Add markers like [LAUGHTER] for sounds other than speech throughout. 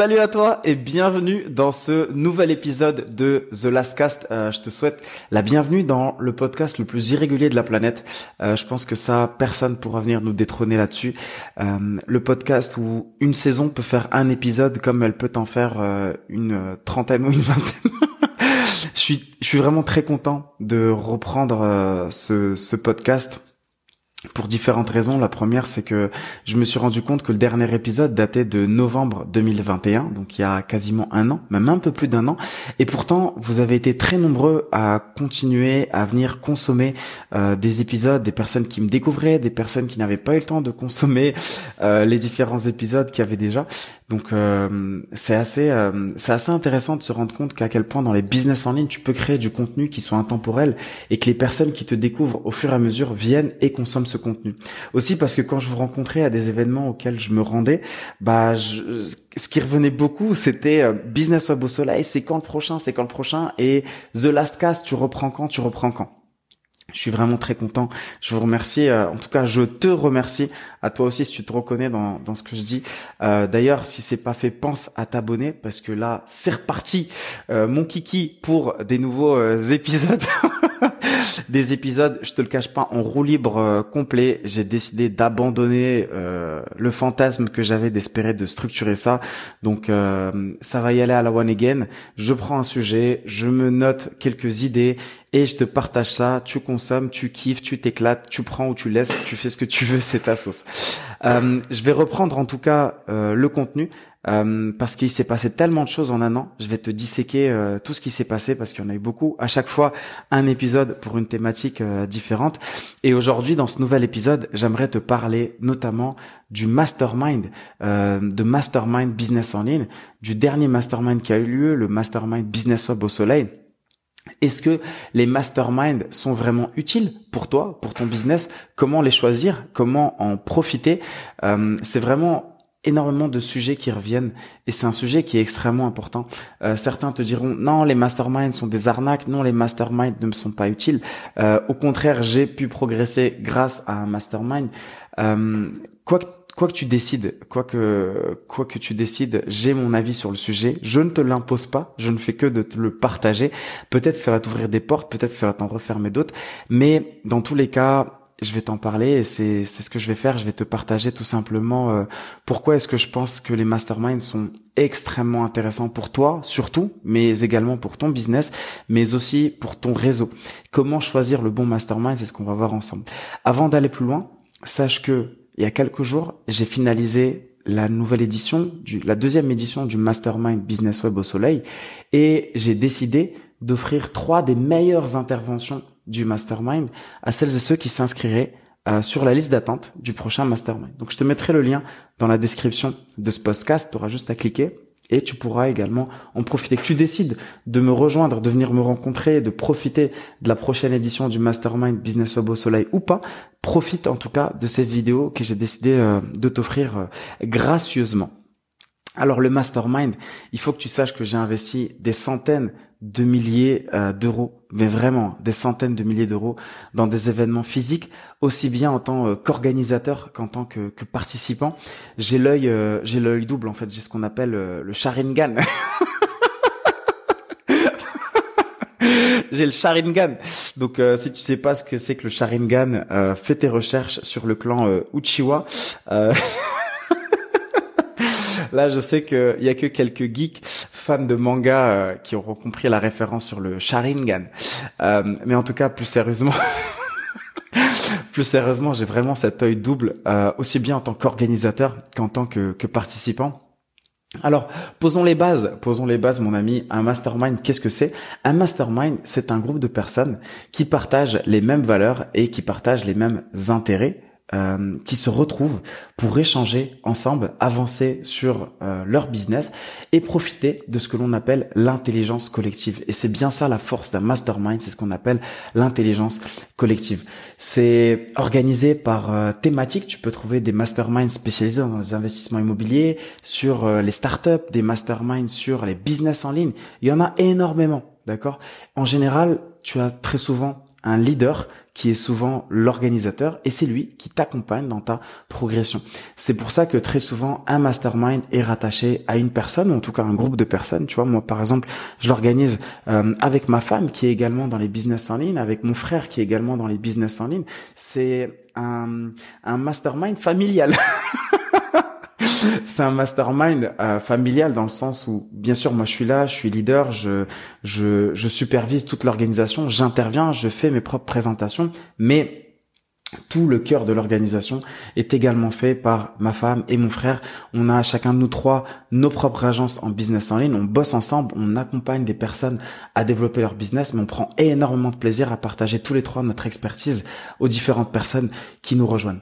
Salut à toi et bienvenue dans ce nouvel épisode de The Last Cast. Euh, je te souhaite la bienvenue dans le podcast le plus irrégulier de la planète. Euh, je pense que ça, personne pourra venir nous détrôner là-dessus. Euh, le podcast où une saison peut faire un épisode comme elle peut en faire une trentaine ou une vingtaine. [LAUGHS] je suis, vraiment très content de reprendre ce podcast pour différentes raisons. La première, c'est que je me suis rendu compte que le dernier épisode datait de novembre 2021, donc il y a quasiment un an, même un peu plus d'un an. Et pourtant, vous avez été très nombreux à continuer à venir consommer euh, des épisodes, des personnes qui me découvraient, des personnes qui n'avaient pas eu le temps de consommer euh, les différents épisodes qu'il y avait déjà. Donc euh, c'est assez euh, c'est assez intéressant de se rendre compte qu'à quel point dans les business en ligne tu peux créer du contenu qui soit intemporel et que les personnes qui te découvrent au fur et à mesure viennent et consomment ce contenu. Aussi parce que quand je vous rencontrais à des événements auxquels je me rendais, bah ce qui revenait beaucoup c'était euh, business web au soleil, c'est quand le prochain, c'est quand le prochain et the last cast, tu reprends quand, tu reprends quand. Je suis vraiment très content. Je vous remercie. Euh, en tout cas, je te remercie. À toi aussi, si tu te reconnais dans, dans ce que je dis. Euh, D'ailleurs, si c'est pas fait, pense à t'abonner parce que là, c'est reparti. Euh, mon kiki pour des nouveaux [LAUGHS] épisodes. [LAUGHS] des épisodes, je te le cache pas, en roue libre euh, complet. J'ai décidé d'abandonner euh, le fantasme que j'avais d'espérer de structurer ça. Donc euh, ça va y aller à la one again. Je prends un sujet, je me note quelques idées et je te partage ça. Tu consommes, tu kiffes, tu t'éclates, tu prends ou tu laisses, tu fais ce que tu veux, [LAUGHS] c'est ta sauce. je vais reprendre en tout cas le contenu. Euh, parce qu'il s'est passé tellement de choses en un an. Je vais te disséquer euh, tout ce qui s'est passé parce qu'il y en a eu beaucoup. À chaque fois, un épisode pour une thématique euh, différente. Et aujourd'hui, dans ce nouvel épisode, j'aimerais te parler notamment du mastermind, de mastermind business en ligne, du dernier mastermind qui a eu lieu, le mastermind business web au soleil. Est-ce que les masterminds sont vraiment utiles pour toi, pour ton business? Comment les choisir? Comment en profiter? C'est vraiment énormément de sujets qui reviennent et c'est un sujet qui est extrêmement important. Euh, certains te diront non, les masterminds sont des arnaques, non, les masterminds ne me sont pas utiles. Euh, au contraire, j'ai pu progresser grâce à un mastermind. Euh, quoi que quoi que tu décides, quoi que quoi que tu décides, j'ai mon avis sur le sujet. Je ne te l'impose pas, je ne fais que de te le partager. Peut-être que ça va t'ouvrir des portes, peut-être que ça va t'en refermer d'autres, mais dans tous les cas, je vais t'en parler et c'est c'est ce que je vais faire. Je vais te partager tout simplement euh, pourquoi est-ce que je pense que les masterminds sont extrêmement intéressants pour toi surtout, mais également pour ton business, mais aussi pour ton réseau. Comment choisir le bon mastermind, c'est ce qu'on va voir ensemble. Avant d'aller plus loin, sache que il y a quelques jours, j'ai finalisé la nouvelle édition, du, la deuxième édition du Mastermind Business Web au Soleil, et j'ai décidé d'offrir trois des meilleures interventions du mastermind à celles et ceux qui s'inscriraient euh, sur la liste d'attente du prochain mastermind. Donc je te mettrai le lien dans la description de ce podcast, tu auras juste à cliquer et tu pourras également en profiter. Que tu décides de me rejoindre, de venir me rencontrer, de profiter de la prochaine édition du Mastermind Business Web au Soleil ou pas, profite en tout cas de ces vidéos que j'ai décidé euh, de t'offrir euh, gracieusement. Alors le mastermind, il faut que tu saches que j'ai investi des centaines de milliers euh, d'euros, mais vraiment des centaines de milliers d'euros dans des événements physiques, aussi bien en tant euh, qu'organisateur qu'en tant que, que participant. J'ai l'œil, euh, j'ai l'œil double en fait. J'ai ce qu'on appelle le Sharingan. [LAUGHS] j'ai le Sharingan. Donc si tu sais pas ce que c'est que le Sharingan, fais tes recherches sur le clan Uchiwa. [LAUGHS] Là, je sais qu'il y a que quelques geeks fans de manga euh, qui auront compris la référence sur le Sharingan. Euh, mais en tout cas, plus sérieusement. [LAUGHS] plus sérieusement, j'ai vraiment cet œil double, euh, aussi bien en tant qu'organisateur qu'en tant que, que participant. Alors, posons les bases, posons les bases, mon ami. Un mastermind, qu'est-ce que c'est? Un mastermind, c'est un groupe de personnes qui partagent les mêmes valeurs et qui partagent les mêmes intérêts euh, qui se retrouvent pour échanger ensemble, avancer sur euh, leur business et profiter de ce que l'on appelle l'intelligence collective. Et c'est bien ça la force d'un mastermind, c'est ce qu'on appelle l'intelligence collective. C'est organisé par euh, thématique. Tu peux trouver des masterminds spécialisés dans les investissements immobiliers, sur les startups, des masterminds sur les business en ligne. Il y en a énormément, d'accord? En général, tu as très souvent un leader qui est souvent l'organisateur et c'est lui qui t'accompagne dans ta progression. C'est pour ça que très souvent un mastermind est rattaché à une personne ou en tout cas un groupe de personnes. Tu vois, moi par exemple, je l'organise euh, avec ma femme qui est également dans les business en ligne, avec mon frère qui est également dans les business en ligne. C'est un, un mastermind familial. [LAUGHS] [LAUGHS] c'est un mastermind euh, familial dans le sens où, bien sûr, moi je suis là, je suis leader, je je, je supervise toute l'organisation, j'interviens, je fais mes propres présentations, mais tout le cœur de l'organisation est également fait par ma femme et mon frère. On a chacun de nous trois nos propres agences en business en ligne. On bosse ensemble, on accompagne des personnes à développer leur business, mais on prend énormément de plaisir à partager tous les trois notre expertise aux différentes personnes qui nous rejoignent.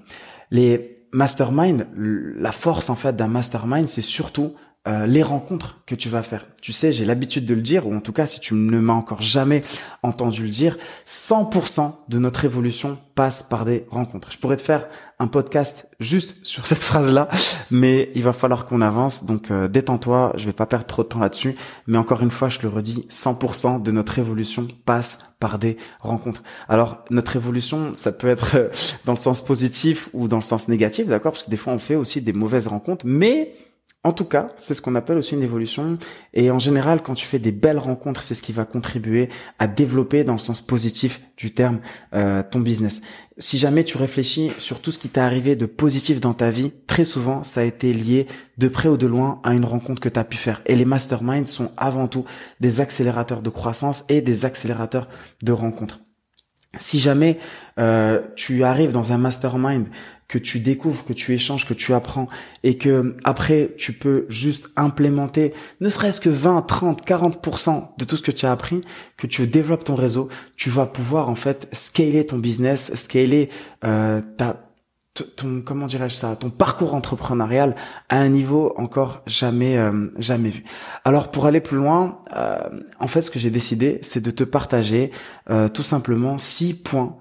Les mastermind, la force en fait d'un mastermind, c'est surtout euh, les rencontres que tu vas faire. Tu sais, j'ai l'habitude de le dire, ou en tout cas, si tu ne m'as encore jamais entendu le dire, 100% de notre évolution passe par des rencontres. Je pourrais te faire un podcast juste sur cette phrase-là, mais il va falloir qu'on avance. Donc, euh, détends-toi, je vais pas perdre trop de temps là-dessus. Mais encore une fois, je le redis, 100% de notre évolution passe par des rencontres. Alors, notre évolution, ça peut être euh, dans le sens positif ou dans le sens négatif, d'accord? Parce que des fois, on fait aussi des mauvaises rencontres, mais en tout cas, c'est ce qu'on appelle aussi une évolution. Et en général, quand tu fais des belles rencontres, c'est ce qui va contribuer à développer dans le sens positif du terme euh, ton business. Si jamais tu réfléchis sur tout ce qui t'est arrivé de positif dans ta vie, très souvent, ça a été lié de près ou de loin à une rencontre que tu as pu faire. Et les masterminds sont avant tout des accélérateurs de croissance et des accélérateurs de rencontres. Si jamais euh, tu arrives dans un mastermind que tu découvres, que tu échanges, que tu apprends et que après tu peux juste implémenter ne serait-ce que 20, 30, 40% de tout ce que tu as appris, que tu développes ton réseau, tu vas pouvoir en fait scaler ton business, scaler euh, ta ton comment dirais-je ça ton parcours entrepreneurial à un niveau encore jamais euh, jamais vu. Alors pour aller plus loin, euh, en fait ce que j'ai décidé c'est de te partager euh, tout simplement six points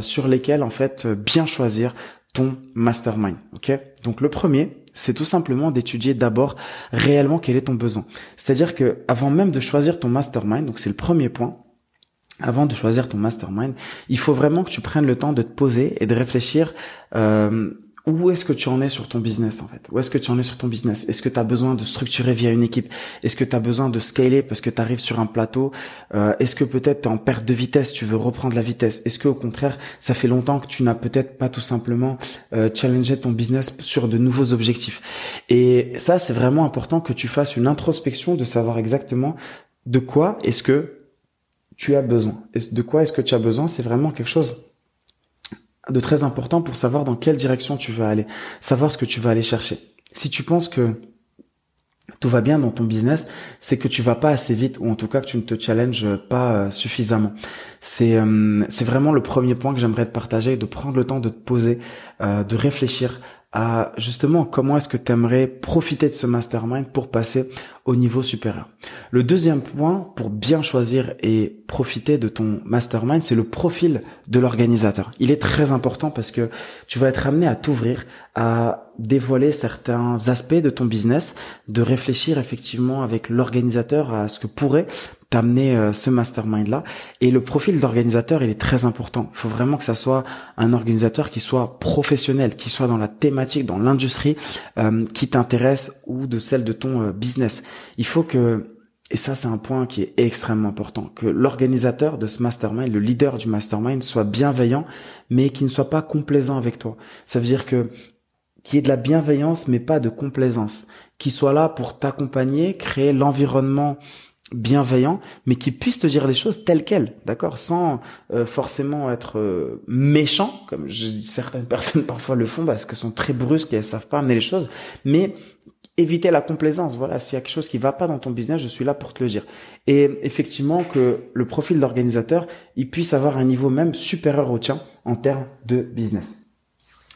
sur lesquels en fait bien choisir ton mastermind. Ok? Donc le premier, c'est tout simplement d'étudier d'abord réellement quel est ton besoin. C'est-à-dire que avant même de choisir ton mastermind, donc c'est le premier point, avant de choisir ton mastermind, il faut vraiment que tu prennes le temps de te poser et de réfléchir euh, où est-ce que tu en es sur ton business en fait? Où est-ce que tu en es sur ton business? Est-ce que tu as besoin de structurer via une équipe? Est-ce que tu as besoin de scaler parce que tu arrives sur un plateau? Euh, Est-ce que peut-être tu es en perte de vitesse, tu veux reprendre la vitesse? Est-ce que au contraire, ça fait longtemps que tu n'as peut-être pas tout simplement euh, challengé ton business sur de nouveaux objectifs? Et ça, c'est vraiment important que tu fasses une introspection de savoir exactement de quoi est-ce que tu as besoin. De quoi est-ce que tu as besoin? C'est vraiment quelque chose de très important pour savoir dans quelle direction tu veux aller, savoir ce que tu vas aller chercher. Si tu penses que tout va bien dans ton business, c'est que tu vas pas assez vite ou en tout cas que tu ne te challenges pas euh, suffisamment. C'est euh, c'est vraiment le premier point que j'aimerais te partager, de prendre le temps de te poser, euh, de réfléchir à justement comment est-ce que tu aimerais profiter de ce mastermind pour passer au niveau supérieur. Le deuxième point pour bien choisir et profiter de ton mastermind, c'est le profil de l'organisateur. Il est très important parce que tu vas être amené à t'ouvrir, à dévoiler certains aspects de ton business, de réfléchir effectivement avec l'organisateur à ce que pourrait t'amener euh, ce mastermind là et le profil d'organisateur il est très important. Il faut vraiment que ça soit un organisateur qui soit professionnel qui soit dans la thématique dans l'industrie euh, qui t'intéresse ou de celle de ton euh, business. Il faut que et ça c'est un point qui est extrêmement important que l'organisateur de ce mastermind le leader du mastermind soit bienveillant mais qui ne soit pas complaisant avec toi. Ça veut dire que qui ait de la bienveillance mais pas de complaisance. Qui soit là pour t'accompagner créer l'environnement bienveillant, mais qui puisse te dire les choses telles quelles, d'accord, sans euh, forcément être euh, méchant, comme je, certaines [LAUGHS] personnes parfois le font parce que sont très brusques et elles savent pas amener les choses, mais éviter la complaisance. Voilà, s'il y a quelque chose qui va pas dans ton business, je suis là pour te le dire. Et effectivement que le profil d'organisateur, il puisse avoir un niveau même supérieur au tien en termes de business.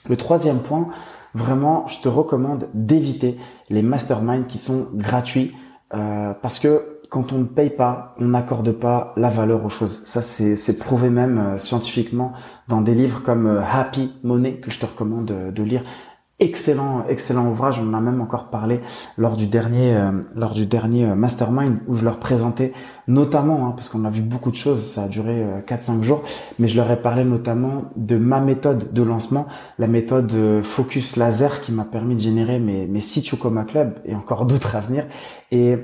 Le troisième point, vraiment, je te recommande d'éviter les masterminds qui sont gratuits euh, parce que quand on ne paye pas, on n'accorde pas la valeur aux choses. Ça, c'est prouvé même euh, scientifiquement dans des livres comme euh, Happy Money que je te recommande de, lire. excellent, excellent ouvrage. On en a même encore parlé lors du dernier, euh, lors du dernier euh, mastermind où je leur présentais notamment, hein, parce qu'on a vu beaucoup de choses, ça a duré 4-5 jours, mais je leur ai parlé notamment de ma méthode de lancement, la méthode Focus Laser qui m'a permis de générer mes, mes six Chocoma Club et encore [LAUGHS] d'autres à venir. Et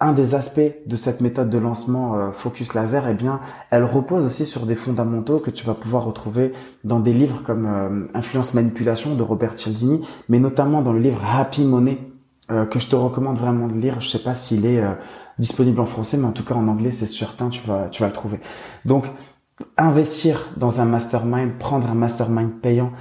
un des aspects de cette méthode de lancement euh, Focus Laser, eh bien, elle repose aussi sur des fondamentaux que tu vas pouvoir retrouver dans des livres comme euh, Influence Manipulation de Robert Cialdini, mais notamment dans le livre Happy Money euh, que je te recommande vraiment de lire. Je sais pas s'il est disponible en français, mais en tout cas en anglais, c'est certain, tu vas tu vas le trouver. Donc investir dans un mastermind, prendre un mastermind payant,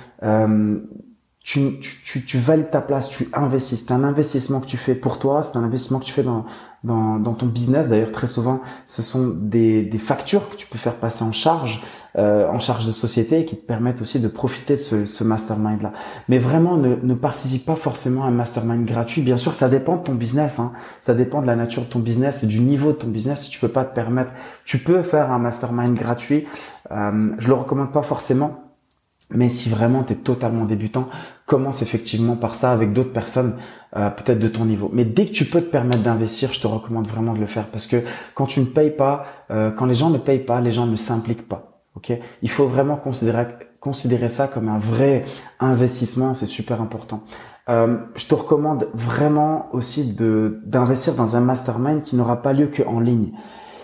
tu, tu, tu, valides ta place, tu investis. C'est un investissement que tu fais pour toi, c'est un investissement que tu fais dans, dans, dans ton business. D'ailleurs, très souvent, ce sont des, des factures que tu peux faire passer en charge, euh, en charge de société, qui te permettent aussi de profiter de ce, ce mastermind-là. Mais vraiment, ne, ne participe pas forcément à un mastermind gratuit. Bien sûr, ça dépend de ton business. Hein. Ça dépend de la nature de ton business et du niveau de ton business. Si tu peux pas te permettre, tu peux faire un mastermind gratuit. Euh, je le recommande pas forcément mais si vraiment tu es totalement débutant, commence effectivement par ça avec d'autres personnes euh, peut-être de ton niveau. Mais dès que tu peux te permettre d'investir, je te recommande vraiment de le faire parce que quand tu ne payes pas, euh, quand les gens ne payent pas, les gens ne s'impliquent pas. Il faut vraiment considérer considérer ça comme un vrai investissement, c'est super important. Euh, je te recommande vraiment aussi de d'investir dans un mastermind qui n'aura pas lieu que en ligne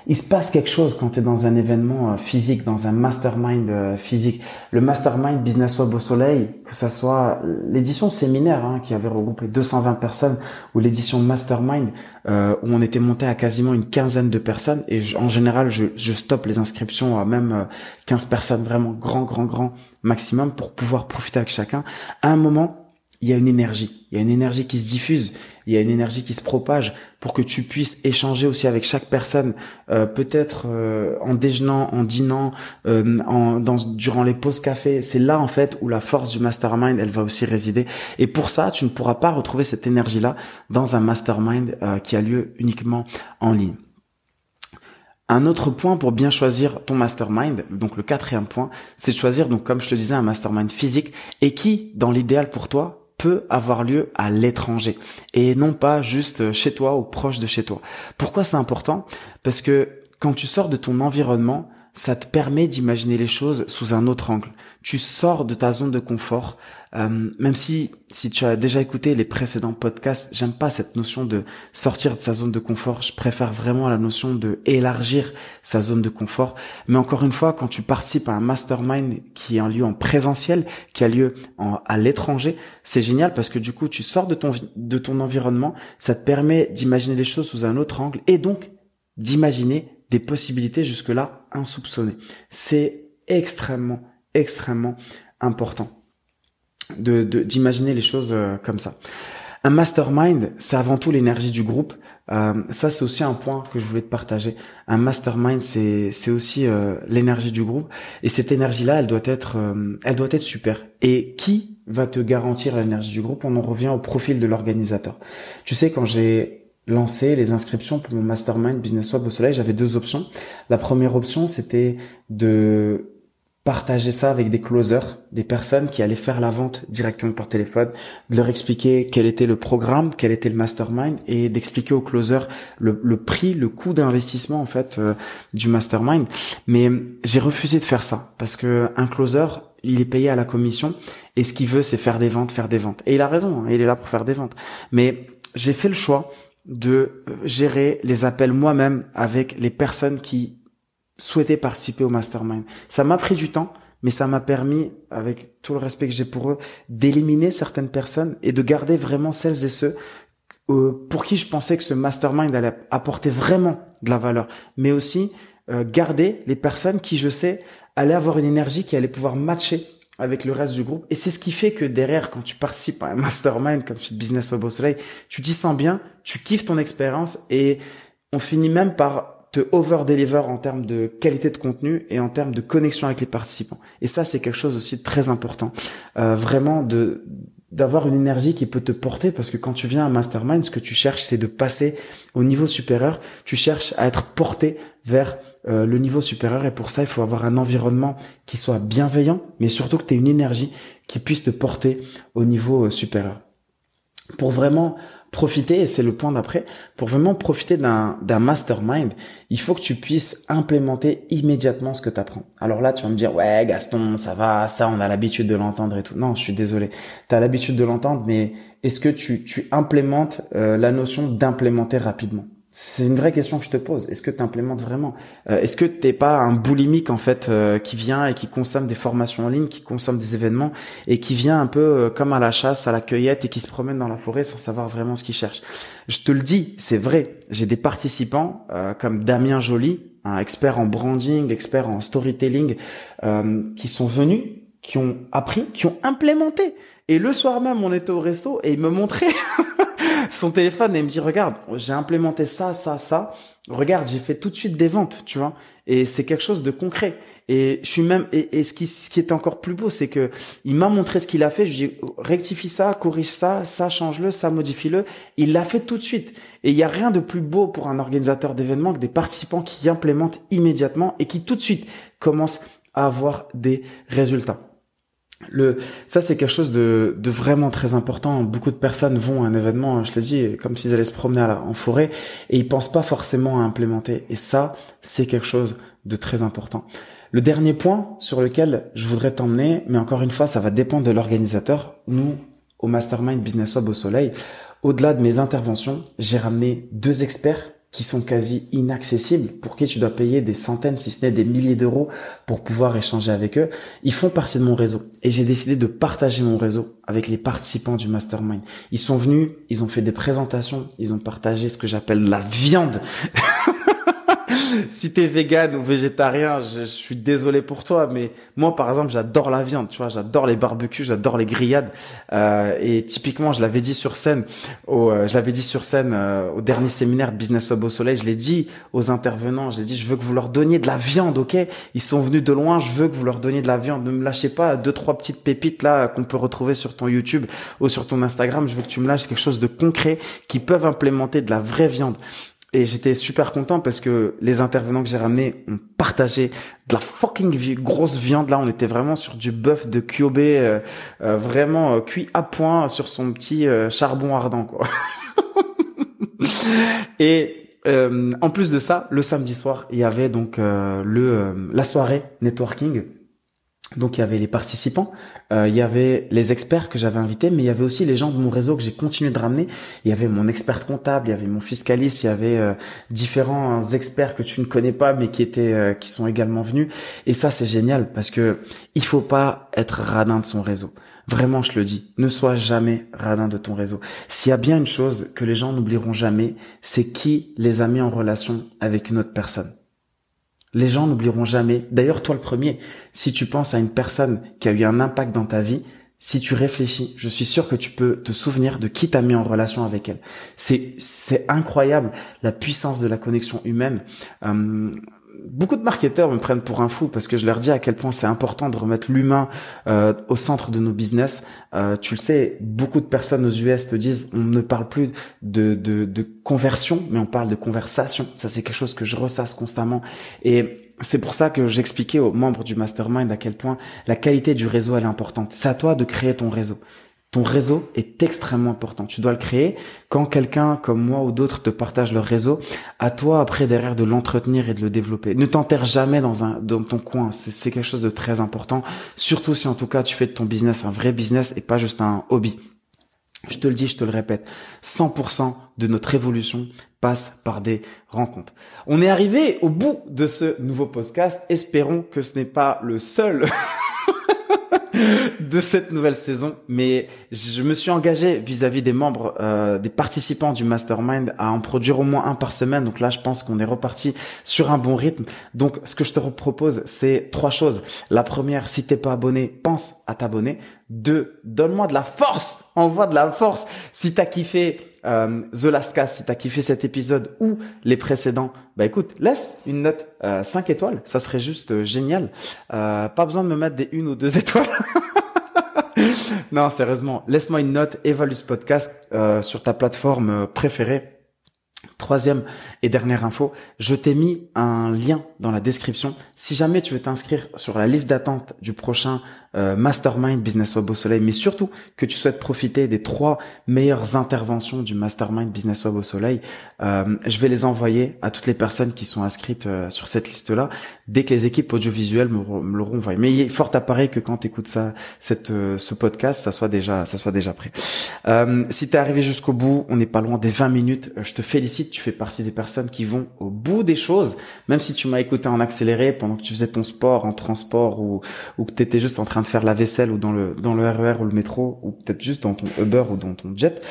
il se passe quelque chose quand tu es dans un événement euh, physique, dans un mastermind euh, physique. Le mastermind Business Web au Soleil, que ça soit l'édition séminaire hein, qui avait regroupé 220 personnes ou l'édition mastermind euh, où on était monté à quasiment une quinzaine de personnes et en général je, je stoppe les inscriptions à même 15 personnes, vraiment grand, grand, grand maximum pour pouvoir profiter avec chacun. À un moment, il y a une énergie, il y a une énergie qui se diffuse, il y a une énergie qui se propage pour que tu puisses échanger aussi avec chaque personne, euh, peut-être euh, en déjeunant, en dînant, euh, en, dans, durant les pauses café. C'est là en fait où la force du mastermind, elle va aussi résider. Et pour ça, tu ne pourras pas retrouver cette énergie-là dans un mastermind qui a lieu uniquement en ligne. Un autre point pour bien choisir ton mastermind, donc le quatrième point, c'est de choisir, donc comme je te disais, un mastermind physique et qui, dans l'idéal pour toi, peut avoir lieu à l'étranger et non pas juste chez toi ou proche de chez toi. Pourquoi c'est important? Parce que quand tu sors de ton environnement, ça te permet d'imaginer les choses sous un autre angle. Tu sors de ta zone de confort, euh, même si si tu as déjà écouté les précédents podcasts, j'aime pas cette notion de sortir de sa zone de confort. Je préfère vraiment la notion de élargir sa zone de confort. Mais encore une fois, quand tu participes à un mastermind qui a lieu en présentiel, qui a lieu à l'étranger, c'est génial parce que du coup, tu sors de ton de ton environnement, ça te permet d'imaginer les choses sous un autre angle et donc d'imaginer des possibilités jusque-là insoupçonnées. C'est extrêmement, extrêmement important de d'imaginer les choses euh, comme ça. Un mastermind, c'est avant tout l'énergie du groupe. Euh, ça, c'est aussi un point que je voulais te partager. Un mastermind, c'est c'est aussi euh, l'énergie du groupe. Et cette énergie-là, elle doit être, elle doit être super. Et qui va te garantir l'énergie du groupe? On en revient au profil de l'organisateur. Tu sais, quand j'ai lancer les inscriptions pour mon mastermind Business Web au Soleil, j'avais deux options. La première option, c'était de partager ça avec des closers, des personnes qui allaient faire la vente directement par téléphone, de leur expliquer quel était le programme, quel était le mastermind et d'expliquer aux closers le, prix, le coût d'investissement en fait euh, du mastermind. Mais j'ai refusé de faire ça parce que un closer, il est payé à la commission et ce qu'il veut c'est faire des ventes, faire des ventes. Et il a raison, hein, il est là pour faire des ventes. Mais j'ai fait le choix de euh, gérer les appels moi-même avec les personnes qui souhaitaient participer au mastermind. Ça m'a pris du temps, mais ça m'a permis, avec tout le respect que j'ai pour eux, d'éliminer certaines personnes et de garder vraiment celles et ceux euh, pour qui je pensais que ce mastermind allait apporter vraiment de la valeur, mais aussi euh, garder les personnes qui, je sais, allaient avoir une énergie qui allait pouvoir matcher avec le reste du groupe. Et c'est ce qui fait que derrière, quand tu participes à un mastermind comme de Business au Beau Soleil, tu t'y sens bien, tu kiffes ton expérience et on finit même par te over-deliver en termes de qualité de contenu et en termes de connexion avec les participants. Et ça, c'est quelque chose aussi de très important. Euh, vraiment de d'avoir une énergie qui peut te porter parce que quand tu viens à mastermind, ce que tu cherches, c'est de passer au niveau supérieur. Tu cherches à être porté vers euh, le niveau supérieur et pour ça, il faut avoir un environnement qui soit bienveillant, mais surtout que tu aies une énergie qui puisse te porter au niveau euh, supérieur. Pour vraiment profiter, et c'est le point d'après, pour vraiment profiter d'un, mastermind, il faut que tu puisses implémenter immédiatement ce que tu apprends. Alors là, tu vas me dire, ouais, Gaston, ça va, ça, on a l'habitude de l'entendre et tout. Non, je suis désolé. Tu as l'habitude de l'entendre, mais est-ce que tu, tu implémentes euh, la notion d'implémenter rapidement? C'est une vraie question que je te pose. Est-ce que tu implémentes vraiment? Euh, Est-ce que t'es pas un boulimique en fait euh, qui vient et qui consomme des formations en ligne, qui consomme des événements et qui vient un peu euh, comme à la chasse, à la cueillette et qui se promène dans la forêt sans savoir vraiment ce qu'il cherche? Je te le dis, c'est vrai. J'ai des participants comme Damien Joly, un expert en branding, expert en storytelling, qui sont venus, qui ont appris, qui ont implémenté. Et le soir même, on était au resto et il me montrait [LAUGHS] son téléphone et me dit regarde, j'ai implémenté ça, ça, ça. Regarde, j'ai fait tout de suite des ventes, tu vois. Et c'est quelque chose de concret. Et je suis même et, ce qui ce qui est encore plus beau, c'est que il m'a montré ce qu'il a fait. Je lui rectifie ça, corrige ça, ça change-le, ça modifie-le. Il l'a fait tout de suite. Et il y a rien de plus beau pour un organisateur d'événements que des participants qui implémentent immédiatement et qui tout de suite commencent à avoir des résultats. Le, ça c'est quelque chose de, de, vraiment très important. Beaucoup de personnes vont à un événement, je te dis, comme s'ils allaient se promener en forêt, et ils pensent pas forcément à implémenter. Et ça, c'est quelque chose de très important. Le dernier point sur lequel je voudrais t'emmener, mais encore une fois, ça va dépendre de l'organisateur. Nous, au Mastermind Business Web au Soleil, au-delà de mes interventions, j'ai ramené deux experts qui sont quasi inaccessibles, pour qui tu dois payer des centaines, si ce n'est des milliers d'euros pour pouvoir échanger avec eux, ils font partie de mon réseau. Et j'ai décidé de partager mon réseau avec les participants du mastermind. Ils sont venus, ils ont fait des présentations, ils ont partagé ce que j'appelle la viande. [LAUGHS] [LAUGHS] si t'es vegan ou végétarien, je, suis désolé pour toi, mais moi, par exemple, j'adore la viande, tu vois, j'adore les barbecues, j'adore les grillades, euh, et typiquement, je l'avais dit sur scène, au, euh, je l'avais dit sur scène euh, au dernier séminaire de Business Web au Soleil, je l'ai dit aux intervenants, j'ai dit, je veux que vous leur donniez de la viande, ok? Ils sont venus de loin, je veux que vous leur donniez de la viande, ne me lâchez pas deux trois petites pépites là qu'on peut retrouver sur ton YouTube ou sur ton Instagram, je veux que tu me lâches quelque chose de concret qui peuvent implémenter de la vraie viande. Et j'étais super content parce que les intervenants que j'ai ramenés ont partagé de la fucking grosse viande. Là, on était vraiment sur du bœuf de Kyobe, euh, euh, vraiment euh, cuit à point sur son petit charbon ardent, quoi. [LAUGHS] Et en plus de ça, le samedi soir, il y avait donc le la soirée networking donc il y avait les participants, euh, il y avait les experts que j'avais invités, mais il y avait aussi les gens de mon réseau que j'ai continué de ramener. Il y avait mon expert comptable, il y avait mon fiscaliste, il y avait euh, différents experts que tu ne connais pas, mais qui étaient, euh, qui sont également venus. Et ça c'est génial parce que il faut pas être radin de son réseau. Vraiment, je le dis, ne sois jamais radin de ton réseau. S'il y a bien une chose que les gens n'oublieront jamais, c'est qui les a mis en relation avec une autre personne. Les gens n'oublieront jamais. D'ailleurs, toi le premier, si tu penses à une personne qui a eu un impact dans ta vie, si tu réfléchis, je suis sûr que tu peux te souvenir de qui t'a mis en relation avec elle. C'est incroyable la puissance de la connexion humaine. Euh, beaucoup de marketeurs me prennent pour un fou parce que je leur dis à quel point c'est important de remettre l'humain euh, au centre de nos business. Euh, tu le sais, beaucoup de personnes aux US te disent on ne parle plus de, de, de conversion, mais on parle de conversation. Ça, c'est quelque chose que je ressasse constamment. Et c'est pour ça que j'expliquais aux membres du mastermind à quel point la qualité du réseau elle est importante. C'est à toi de créer ton réseau. Ton réseau est extrêmement important. Tu dois le créer. Quand quelqu'un comme moi ou d'autres te partagent leur réseau, à toi après derrière de l'entretenir et de le développer. Ne t'enterre jamais dans un dans ton coin. C'est quelque chose de très important. Surtout si en tout cas tu fais de ton business un vrai business et pas juste un hobby. Je te le dis, je te le répète, 100% de notre évolution passe par des rencontres. On est arrivé au bout de ce nouveau podcast. Espérons que ce n'est pas le seul [LAUGHS] de cette nouvelle saison. Mais je me suis engagé vis-à-vis des membres, euh, des participants du Mastermind à en produire au moins un par semaine. Donc là, je pense qu'on est reparti sur un bon rythme. Donc, ce que je te propose, c'est trois choses. La première, si t'es pas abonné, pense à t'abonner. Deux, donne-moi de la force, envoie de la force. Si t'as kiffé euh, The Last Cast, si t'as kiffé cet épisode ou les précédents, bah écoute, laisse une note euh, 5 étoiles, ça serait juste euh, génial. Euh, pas besoin de me mettre des une ou deux [LAUGHS] étoiles. non, sérieusement, laisse-moi une note, évalue ce podcast sur ta plateforme préférée. Troisième et dernière info, je t'ai mis un lien dans la description. Si jamais tu veux t'inscrire sur la liste d'attente du prochain euh, Mastermind Business Web au Soleil, mais surtout que tu souhaites profiter des trois meilleures interventions du Mastermind Business Web au Soleil, euh, je vais les envoyer à toutes les personnes qui sont inscrites euh, sur cette liste-là dès que les équipes audiovisuelles me, me l'auront envoyé. Mais il est fort à parier que quand tu écoutes ça, ce podcast, ça soit déjà, ça soit déjà prêt. si tu es arrivé jusqu'au bout, on n'est pas loin des 20 minutes. Je te félicite, tu fais partie des personnes qui vont au bout des choses, même si tu m'as écouté en accéléré pendant que tu faisais ton sport en transport ou, ou que tu étais juste en train de faire la vaisselle ou dans le dans le RER e ou le métro ou peut-être juste dans ton Uber ou dans ton jet.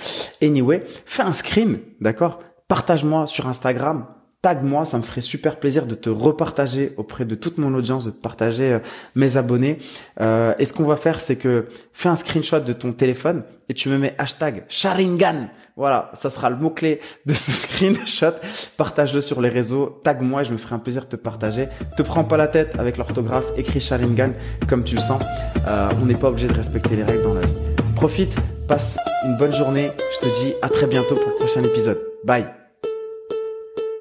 Anyway, fais un screen, d'accord? Partage-moi sur Instagram, tag-moi, ça me ferait super plaisir de te repartager auprès de toute mon audience, de te partager euh, mes abonnés. Euh, et ce qu'on va faire, c'est que fais un screenshot de ton téléphone et tu me mets hashtag Sharingan. Voilà, ça sera le mot-clé de ce [LAUGHS] screenshot. Partage-le sur les réseaux, tag-moi, je me ferai un plaisir de te partager. Te prends pas la tête avec l'orthographe, écris Sharingan comme tu le sens. Euh, on n'est pas obligé de respecter les règles dans la vie. Profite, passe une bonne journée. Je te dis à très bientôt pour le prochain épisode. Bye